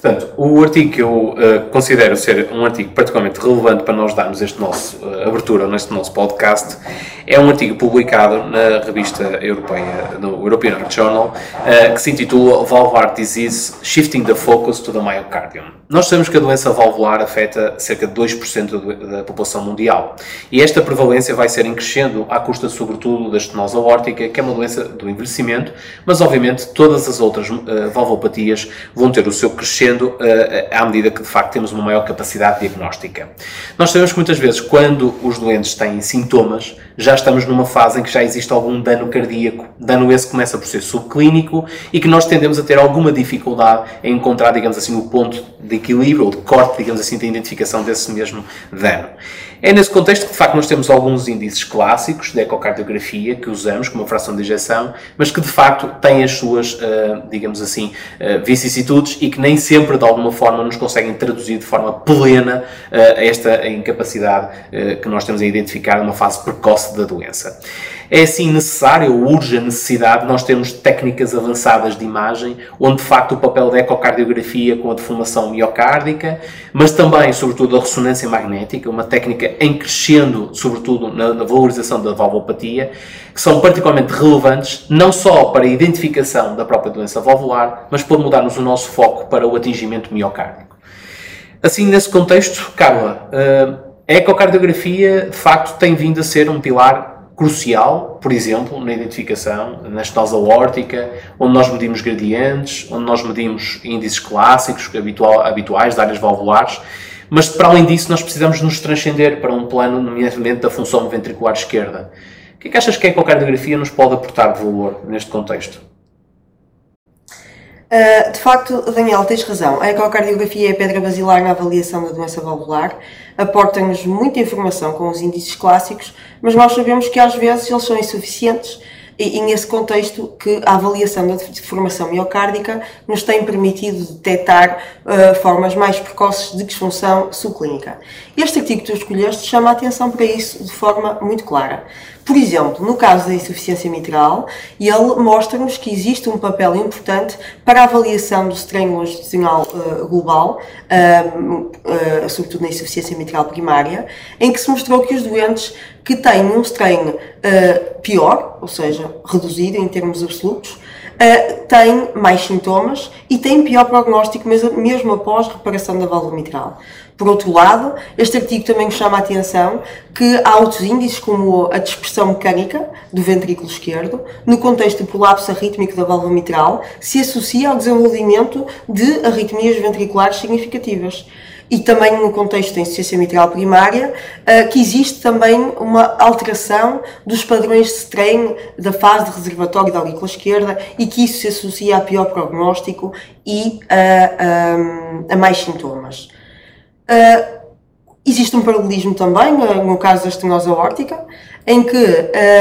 Portanto, o artigo que eu uh, considero ser um artigo particularmente relevante para nós darmos este nosso uh, abertura neste nosso podcast é um artigo publicado na revista europeia, no European Heart Journal, uh, que se intitula Valvular Disease Shifting the Focus to the Myocardium. Nós sabemos que a doença valvular afeta cerca de 2% da população mundial e esta prevalência vai ser em crescendo à custa, sobretudo, da estenose aórtica, que é uma doença do envelhecimento, mas obviamente todas as outras valvopatias vão ter o seu crescimento crescendo uh, à medida que de facto temos uma maior capacidade diagnóstica. Nós sabemos que muitas vezes, quando os doentes têm sintomas, já estamos numa fase em que já existe algum dano cardíaco. Dano esse começa por ser subclínico e que nós tendemos a ter alguma dificuldade em encontrar, digamos assim, o ponto de equilíbrio ou de corte, digamos assim, da identificação desse mesmo dano. É nesse contexto que, de facto, nós temos alguns índices clássicos de ecocardiografia que usamos como fração de injeção, mas que, de facto, têm as suas, uh, digamos assim, uh, vicissitudes e que nem sempre, de alguma forma, nos conseguem traduzir de forma plena uh, esta incapacidade que nós temos a identificar numa fase precoce da doença. É assim necessário, urge a necessidade, de nós termos técnicas avançadas de imagem, onde de facto o papel da ecocardiografia com a deformação miocárdica, mas também, sobretudo, a ressonância magnética, uma técnica em crescendo, sobretudo na, na valorização da valvopatia, que são particularmente relevantes, não só para a identificação da própria doença valvular, mas por mudarmos o nosso foco para o atingimento miocárdico. Assim, nesse contexto, Carla, eh, a ecocardiografia de facto tem vindo a ser um pilar crucial, por exemplo, na identificação, na estenose aórtica, onde nós medimos gradientes, onde nós medimos índices clássicos, habitual, habituais de áreas valvulares, mas para além disso nós precisamos nos transcender para um plano, nomeadamente da função ventricular esquerda. O que é que achas que a ecocardiografia nos pode aportar de valor neste contexto? Uh, de facto, Daniel, tens razão. A ecocardiografia é a pedra basilar na avaliação da doença valvular. Aporta-nos muita informação com os índices clássicos, mas nós sabemos que às vezes eles são insuficientes e, e nesse contexto que a avaliação da deformação miocárdica nos tem permitido detectar uh, formas mais precoces de disfunção subclínica. Este artigo que tu escolheste chama a atenção para isso de forma muito clara. Por exemplo, no caso da insuficiência mitral, ele mostra-nos que existe um papel importante para a avaliação do strain longitudinal uh, global, uh, sobretudo na insuficiência mitral primária, em que se mostrou que os doentes que têm um strain pior, ou seja, reduzido em termos absolutos, têm mais sintomas e têm pior prognóstico mesmo, mesmo após reparação da válvula mitral. Por outro lado, este artigo também chama a atenção que há outros índices, como a dispersão mecânica do ventrículo esquerdo, no contexto do prolapso arrítmico da válvula mitral, se associa ao desenvolvimento de arritmias ventriculares significativas. E também no contexto da insuficiência mitral primária, eh, que existe também uma alteração dos padrões de strain da fase de reservatório da aurícula esquerda e que isso se associa a pior prognóstico e a, a, a mais sintomas. Uh, existe um paralelismo também, uh, no caso da estenose aórtica, em que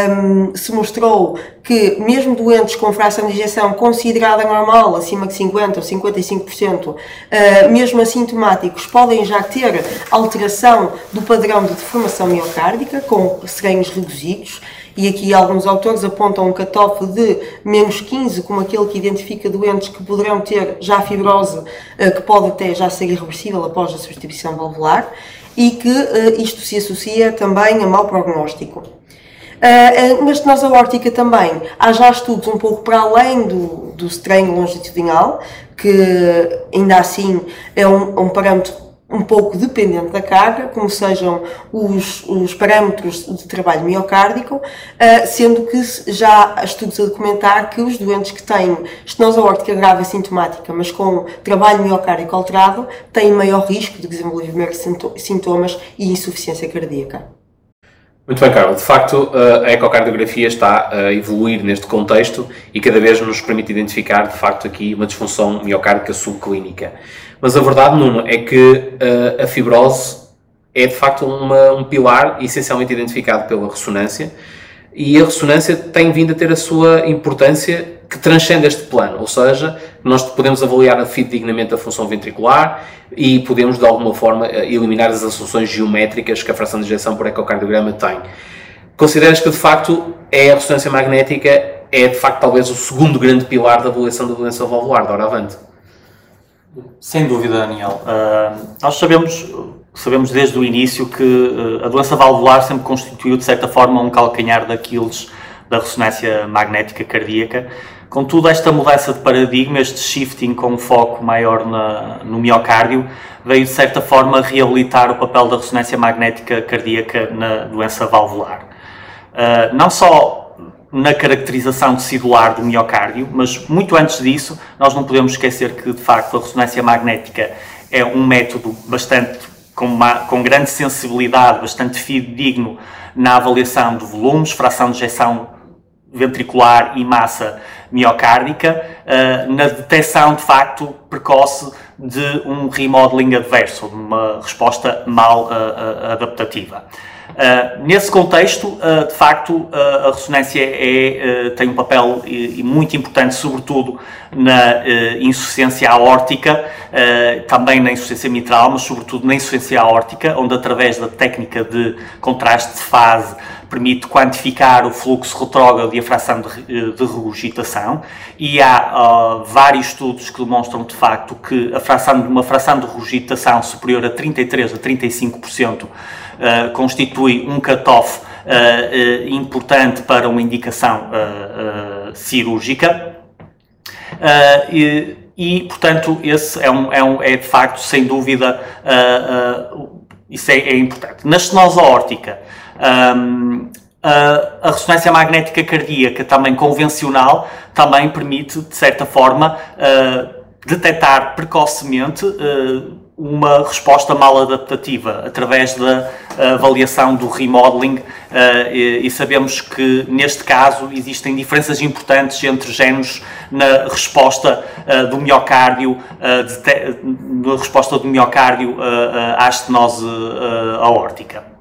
um, se mostrou que mesmo doentes com fração de injeção considerada normal, acima de 50% ou 55%, uh, mesmo assintomáticos, podem já ter alteração do padrão de deformação miocárdica, com serenhos reduzidos, e aqui alguns autores apontam um cutoff de menos 15 como aquele que identifica doentes que poderão ter já fibrose, eh, que pode até já ser irreversível após a substituição valvular, e que eh, isto se associa também a mau prognóstico. Na estenose aórtica também há já estudos um pouco para além do, do strain longitudinal, que ainda assim é um, um parâmetro um pouco dependente da carga, como sejam os, os parâmetros de trabalho miocárdico, uh, sendo que já há estudos a documentar que os doentes que têm estenose aórtica grave assintomática, mas com trabalho miocárdico alterado, têm maior risco de desenvolver sintomas e insuficiência cardíaca. Muito bem, Carlos. De facto, a ecocardiografia está a evoluir neste contexto e cada vez nos permite identificar, de facto, aqui uma disfunção miocárdica subclínica. Mas a verdade, Nuno, é que uh, a fibrose é de facto uma, um pilar essencialmente identificado pela ressonância e a ressonância tem vindo a ter a sua importância que transcende este plano, ou seja, nós podemos avaliar fidedignamente a função ventricular e podemos de alguma forma eh, eliminar as assunções geométricas que a fração de injeção por ecocardiograma tem. Consideras que de facto é a ressonância magnética é de facto talvez o segundo grande pilar da avaliação da doença valvular, de hora avante? Sem dúvida, Daniel. Uh, nós sabemos, sabemos desde o início que uh, a doença valvular sempre constituiu, de certa forma, um calcanhar daqueles da ressonância magnética cardíaca. Contudo, esta mudança de paradigma, este shifting com um foco maior na, no miocárdio, veio de certa forma reabilitar o papel da ressonância magnética cardíaca na doença valvular. Uh, não só na caracterização tecidular do miocárdio, mas muito antes disso, nós não podemos esquecer que, de facto, a ressonância magnética é um método bastante com, uma, com grande sensibilidade, bastante fidedigno na avaliação de volumes, fração de ejeção ventricular e massa miocárdica, uh, na detecção de facto precoce de um remodeling adverso, de uma resposta mal uh, uh, adaptativa. Uh, nesse contexto, uh, de facto, uh, a ressonância é, tem um papel muito importante, sobretudo na insuficiência aórtica, também na insuficiência mitral, mas sobretudo na insuficiência aórtica, onde através da técnica de contraste de fase permite quantificar o fluxo retrógrado e a fração de, de regurgitação. E há vários estudos que demonstram de facto que a fração, uma fração de regurgitação superior a 33 a 35% uh, constitui um cutoff uh, importante para uma indicação cirúrgica. E, e, portanto, esse é, um, é, um, é, de facto, sem dúvida, isso é, é, importante. Na estenose aórtica, um, a, a ressonância magnética cardíaca, também convencional, também permite, de certa forma, detectar precocemente uh, uma resposta mal adaptativa através da avaliação do remodeling uh, e, sabemos que neste caso existem diferenças importantes entre géneros na resposta do miocárdio, na resposta do miocárdio à estenose aórtica.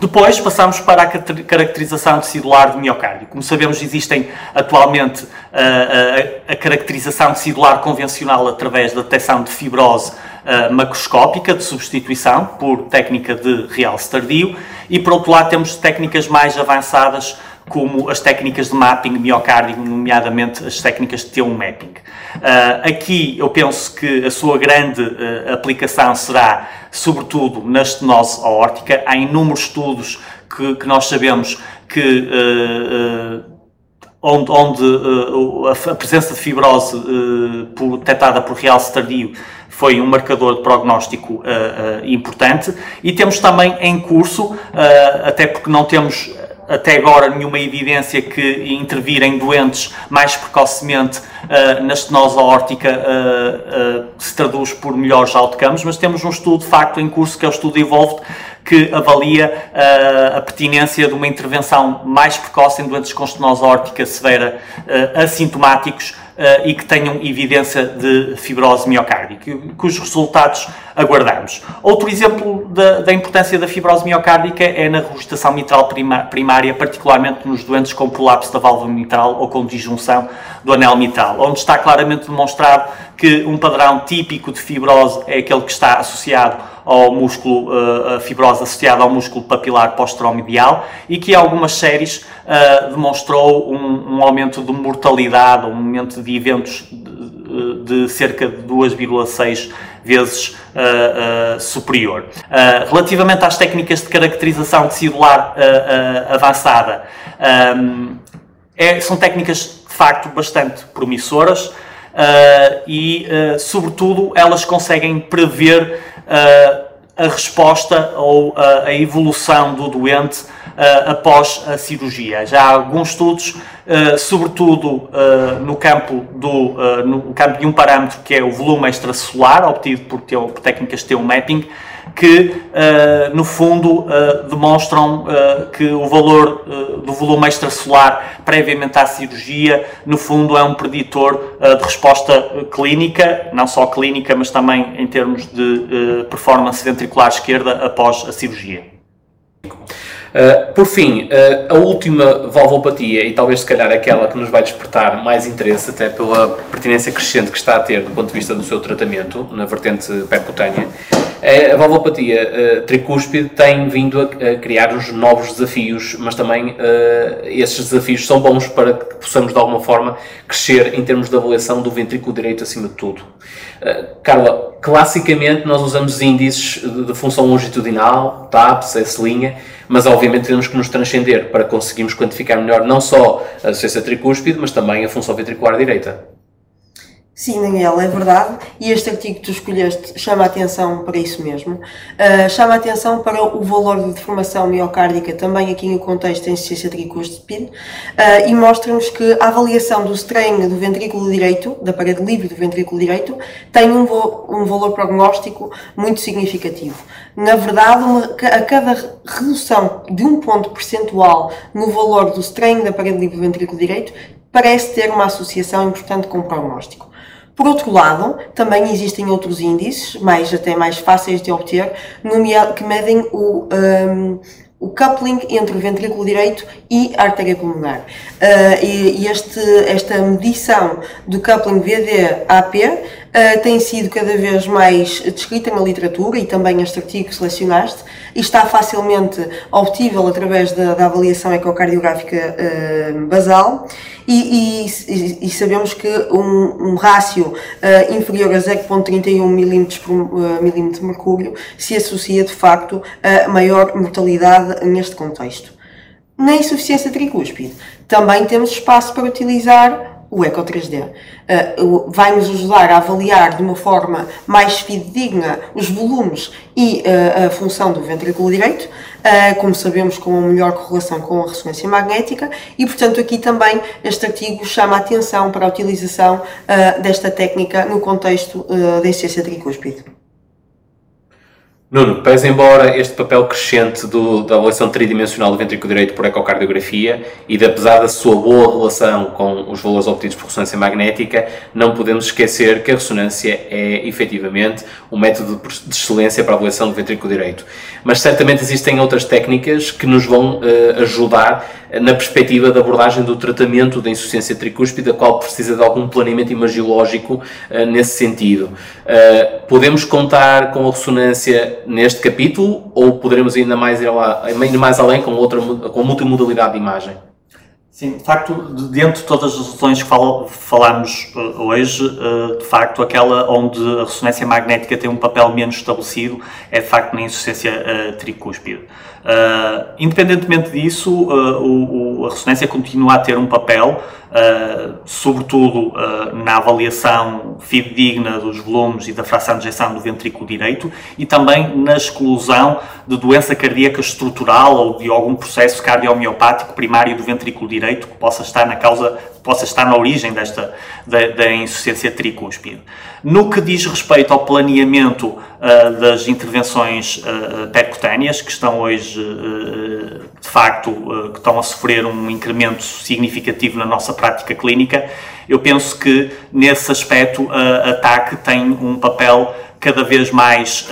Depois passamos para a caracterização tecidular do miocárdio. Como sabemos, existem atualmente a, caracterização tecidular convencional através da detecção de fibrose uh, macroscópica de substituição por técnica de realce tardio e, por outro lado, temos técnicas mais avançadas como as técnicas de mapping miocárdico, nomeadamente as técnicas de T1 mapping. Uh, aqui eu penso que a sua grande uh, aplicação será, sobretudo, na estenose aórtica. Há inúmeros estudos que, que nós sabemos que uh, onde, onde a presença de fibrose por, detectada por realce tardio foi um marcador de prognóstico uh, uh, importante. E temos também em curso, uh, até porque não temos até agora nenhuma evidência que intervir em doentes mais precocemente uh, na estenose aórtica uh, uh, se traduz por melhores outcomes, mas temos um estudo de facto em curso que é o estudo Evolved que avalia a pertinência de uma intervenção mais precoce em doentes com estenose aórtica severa assintomáticos e que tenham evidência de fibrose miocárdica, cujos resultados aguardamos. Outro exemplo da, da importância da fibrose miocárdica é na regurgitação mitral primária, particularmente nos doentes com prolapso da válvula mitral ou com disjunção do anel mitral, onde está claramente demonstrado que um padrão típico de fibrose é aquele que está associado ao músculo, uh, a fibrose associada ao músculo papilar posteromedial e que em algumas séries uh, demonstrou um, um, aumento de mortalidade, um aumento de eventos de, de cerca de 2,6 vezes uh, uh, superior. Uh, relativamente às técnicas de caracterização tecidular avançada, um, é, são técnicas de facto bastante promissoras e, sobretudo, elas conseguem prever a resposta ou a evolução do doente após a cirurgia. Já há alguns estudos, uh, sobretudo uh, no, campo do, no campo de um parâmetro que é o volume extracelular, obtido por, por técnicas de mapping, que no fundo demonstram que o valor do volume extracelular previamente à cirurgia, no fundo, é um preditor de resposta clínica, não só clínica, mas também em termos de performance ventricular esquerda após a cirurgia. Uh, por fim, uh, a última valvopatia, e talvez se calhar aquela que nos vai despertar mais interesse, até pela pertinência crescente que está a ter do ponto de vista do seu tratamento, na vertente percutânea, A valvopatia uh, tricúspide tem vindo a, a, criar uns novos desafios, mas também uh, esses desafios são bons para que possamos de alguma forma crescer em termos de avaliação do ventrículo direito acima de tudo. Carla, classicamente nós usamos índices de, função longitudinal, TAPS, S-linha, mas obviamente temos que nos transcender para conseguirmos quantificar melhor não só a associação tricúspide, mas também a função ventricular direita. Sim, Daniel, é verdade. E este artigo que tu escolheste chama a atenção para isso mesmo. Uh, chama a atenção para o valor de deformação miocárdica, também aqui no contexto da insuficiência tricúspide, uh, e mostra-nos que a avaliação do strain do ventrículo direito, da parede livre do ventrículo direito, tem um, um valor prognóstico muito significativo. Na verdade, uma, a cada redução de um ponto percentual no valor do strain da parede livre do ventrículo direito, parece ter uma associação importante com o prognóstico. Por outro lado, também existem outros índices, mais até mais fáceis de obter, que medem o, um, o coupling entre o ventrículo direito e a artéria pulmonar. Uh, e, este, esta medição do coupling VD-AP uh, tem sido cada vez mais descrita na literatura e também este artigo que selecionaste e está facilmente obtível através da, da avaliação ecocardiográfica uh, basal e, e, e, sabemos que um, um rácio uh, inferior a 0.31 mm por milímetro de mercúrio se associa de facto a maior mortalidade neste contexto. Na insuficiência tricúspide, também temos espaço para utilizar o Eco 3D. Uh, vai nos ajudar a avaliar de uma forma mais fidedigna os volumes e uh, a função do ventrículo direito, uh, como sabemos, com uma melhor correlação com a ressonância magnética, e portanto aqui também este artigo chama a atenção para a utilização desta técnica no contexto da insuficiência tricúspide. Nuno, pese embora este papel crescente do, da avaliação tridimensional do ventrículo direito por ecocardiografia e apesar da sua boa relação com os valores obtidos por ressonância magnética, não podemos esquecer que a ressonância é efetivamente um método de excelência para a avaliação do ventrículo direito. Mas certamente existem outras técnicas que nos vão uh, ajudar na perspectiva da abordagem do tratamento da insuficiência tricúspide, a qual precisa de algum planeamento imagiológico uh, nesse sentido. Uh, podemos contar com a ressonância neste capítulo ou poderemos ainda mais ir, lá, ainda mais além com, outra, com multimodalidade de imagem? Sim, de facto, dentro de todas as soluções que falámos uh, hoje, uh, de facto, aquela onde a ressonância magnética tem um papel menos estabelecido é, de facto, na insuficiência uh, tricúspide. Independentemente disso, a ressonância continua a ter um papel, uh, sobretudo na avaliação fidedigna dos volumes e da fração de ejeção do ventrículo direito e também na exclusão de doença cardíaca estrutural ou de algum processo cardiomiopático primário do ventrículo direito que possa estar na causa possa estar na origem desta da, da insuficiência tricúspide. No que diz respeito ao planeamento uh, das intervenções uh, percutâneas, que estão hoje, uh, de facto, que estão a sofrer um incremento significativo na nossa prática clínica, eu penso que nesse aspecto a TAC tem um papel cada vez mais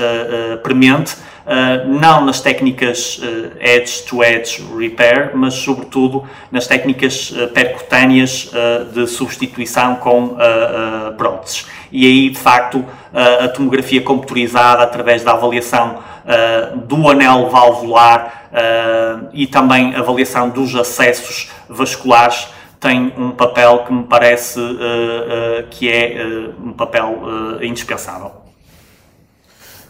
premente uh, não nas técnicas uh, edge-to-edge repair, mas sobretudo nas técnicas uh, percutâneas de substituição com próteses. E aí, de facto, a tomografia computurizada através da avaliação do anel valvular e também avaliação dos acessos vasculares tem um papel que me parece que é um papel indispensável.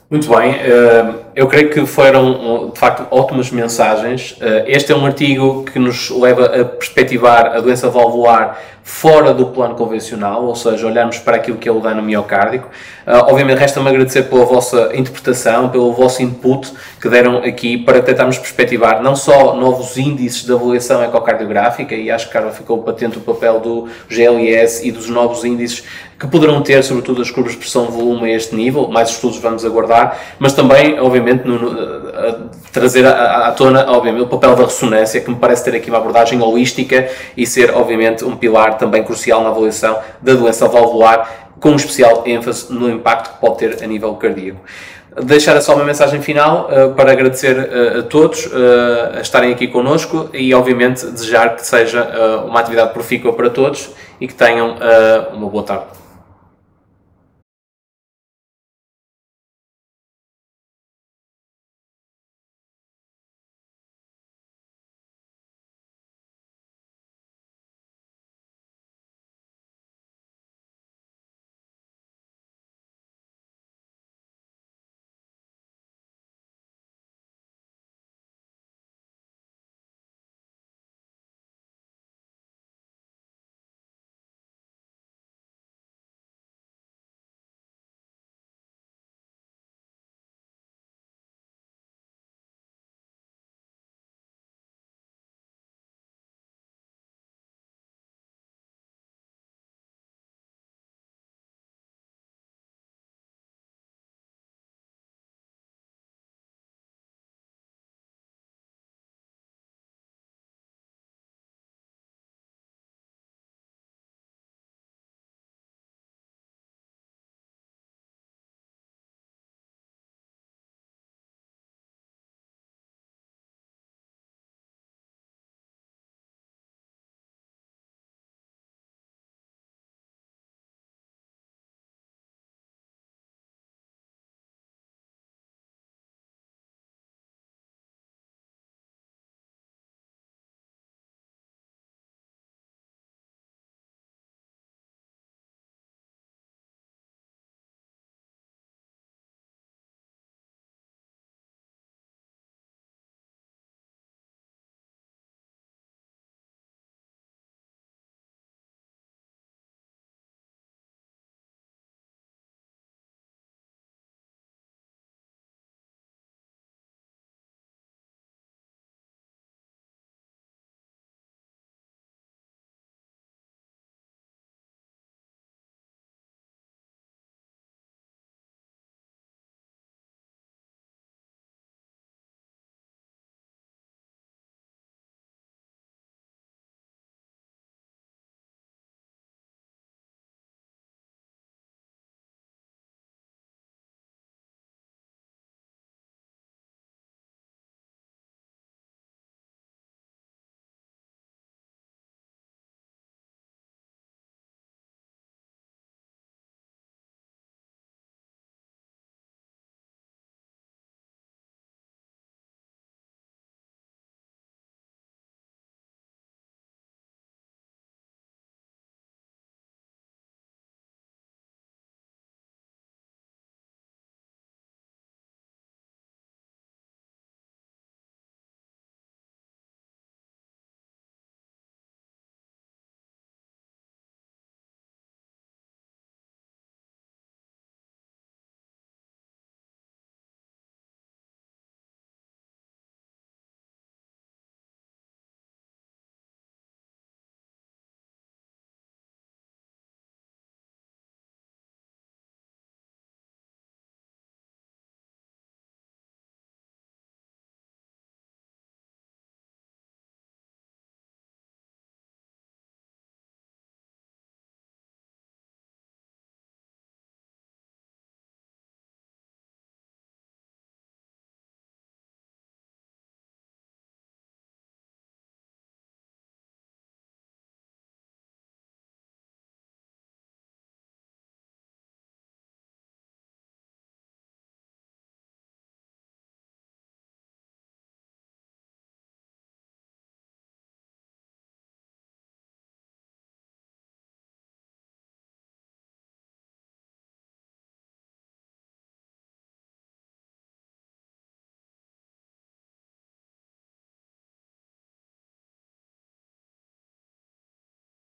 Muito bem, eh, eu creio que foram de facto ótimas mensagens. Eh, este é um artigo que nos leva a perspectivar a doença valvular fora do plano convencional, ou seja, olharmos para aquilo que é o dano miocárdico. Uh, obviamente, resta-me agradecer pela vossa interpretação, pelo vosso input que deram aqui para tentarmos perspectivar não só novos índices de avaliação ecocardiográfica, e acho que, Carla, ficou patente o papel do GLS e dos novos índices que poderão ter, sobretudo, as curvas de pressão-volume a este nível, mais estudos vamos aguardar, mas também, obviamente, no, no, trazer à, à tona, obviamente, o papel da ressonância, que me parece ter aqui uma abordagem holística e ser, obviamente, um pilar também crucial na avaliação da doença valvular, com especial ênfase no impacto que pode ter a nível cardíaco. Deixar só uma mensagem final uh, para agradecer uh, a todos uh, a estarem aqui connosco e, obviamente, desejar que seja uma atividade profícua para todos e que tenham uma boa tarde.